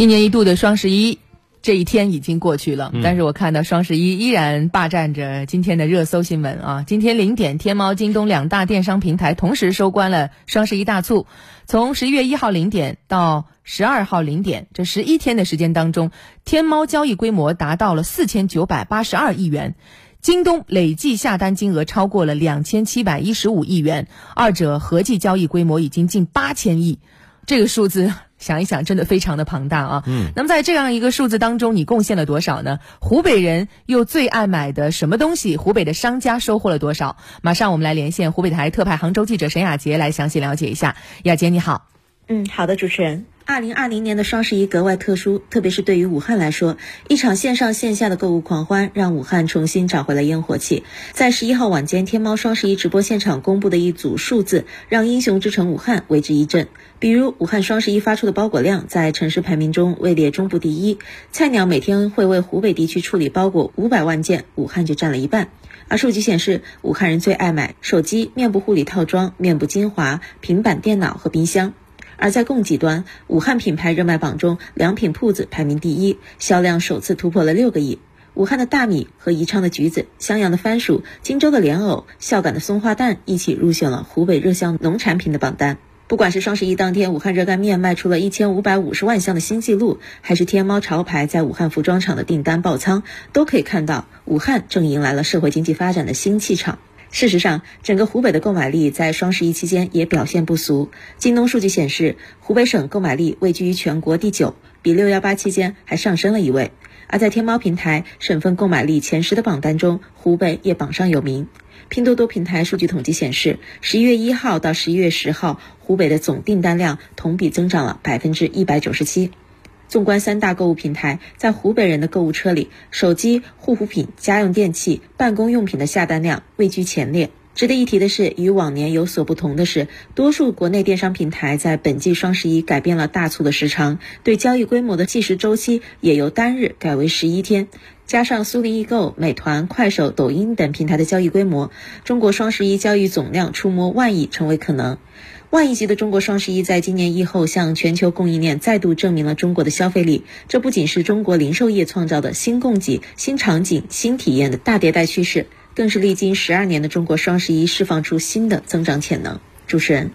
一年一度的双十一这一天已经过去了，但是我看到双十一依然霸占着今天的热搜新闻啊！今天零点，天猫、京东两大电商平台同时收官了双十一大促。从十一月一号零点到十二号零点，这十一天的时间当中，天猫交易规模达到了四千九百八十二亿元，京东累计下单金额超过了两千七百一十五亿元，二者合计交易规模已经近八千亿，这个数字。想一想，真的非常的庞大啊！嗯，那么在这样一个数字当中，你贡献了多少呢？湖北人又最爱买的什么东西？湖北的商家收获了多少？马上我们来连线湖北台特派杭州记者沈雅杰来详细了解一下。雅杰你好，嗯，好的，主持人。二零二零年的双十一格外特殊，特别是对于武汉来说，一场线上线下的购物狂欢让武汉重新找回了烟火气。在十一号晚间，天猫双十一直播现场公布的一组数字，让英雄之城武汉为之一振。比如，武汉双十一发出的包裹量在城市排名中位列中部第一，菜鸟每天会为湖北地区处理包裹五百万件，武汉就占了一半。而数据显示，武汉人最爱买手机、面部护理套装、面部精华、平板电脑和冰箱。而在供给端，武汉品牌热卖榜中，良品铺子排名第一，销量首次突破了六个亿。武汉的大米和宜昌的橘子、襄阳的番薯、荆州的莲藕、孝感的松花蛋一起入选了湖北热销农产品的榜单。不管是双十一当天，武汉热干面卖出了一千五百五十万箱的新纪录，还是天猫潮牌在武汉服装厂的订单爆仓，都可以看到武汉正迎来了社会经济发展的新气场。事实上，整个湖北的购买力在双十一期间也表现不俗。京东数据显示，湖北省购买力位居于全国第九，比六幺八期间还上升了一位。而在天猫平台省份购买力前十的榜单中，湖北也榜上有名。拼多多平台数据统计显示，十一月一号到十一月十号，湖北的总订单量同比增长了百分之一百九十七。纵观三大购物平台，在湖北人的购物车里，手机、护肤品、家用电器、办公用品的下单量位居前列。值得一提的是，与往年有所不同的是，多数国内电商平台在本季双十一改变了大促的时长，对交易规模的计时周期也由单日改为十一天。加上苏宁易购、美团、快手、抖音等平台的交易规模，中国双十一交易总量触摸万亿成为可能。万亿级的中国双十一在今年疫后向全球供应链再度证明了中国的消费力。这不仅是中国零售业创造的新供给、新场景、新体验的大迭代趋势，更是历经十二年的中国双十一释放出新的增长潜能。主持人。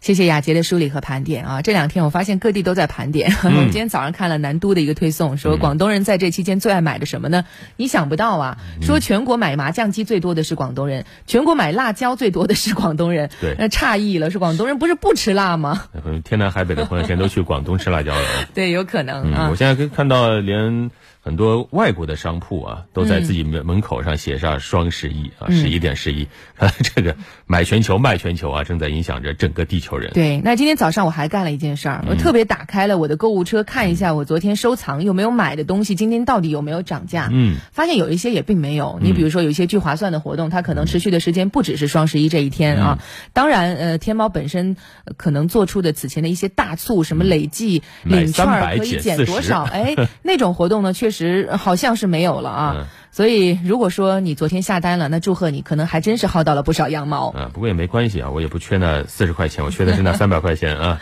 谢谢雅杰的梳理和盘点啊！这两天我发现各地都在盘点。我们今天早上看了南都的一个推送，说广东人在这期间最爱买的什么呢？你想不到啊！说全国买麻将机最多的是广东人，全国买辣椒最多的是广东人。对，那诧异了，说广东人不是不吃辣吗？天南海北的朋友现在都去广东吃辣椒了。对，有可能啊！我现在可以看到连。很多外国的商铺啊，都在自己门门口上写上“双十一”啊，十一点十一，这个买全球卖全球啊，正在影响着整个地球人。对，那今天早上我还干了一件事儿，我特别打开了我的购物车，看一下我昨天收藏有没有买的东西，今天到底有没有涨价？嗯，发现有一些也并没有。你比如说，有一些聚划算的活动，它可能持续的时间不只是双十一这一天啊。当然，呃，天猫本身可能做出的此前的一些大促，什么累计领券可以减多少，哎，那种活动呢，确实。实好像是没有了啊，所以如果说你昨天下单了，那祝贺你，可能还真是薅到了不少羊毛啊。不过也没关系啊，我也不缺那四十块钱，我缺的是那三百块钱啊。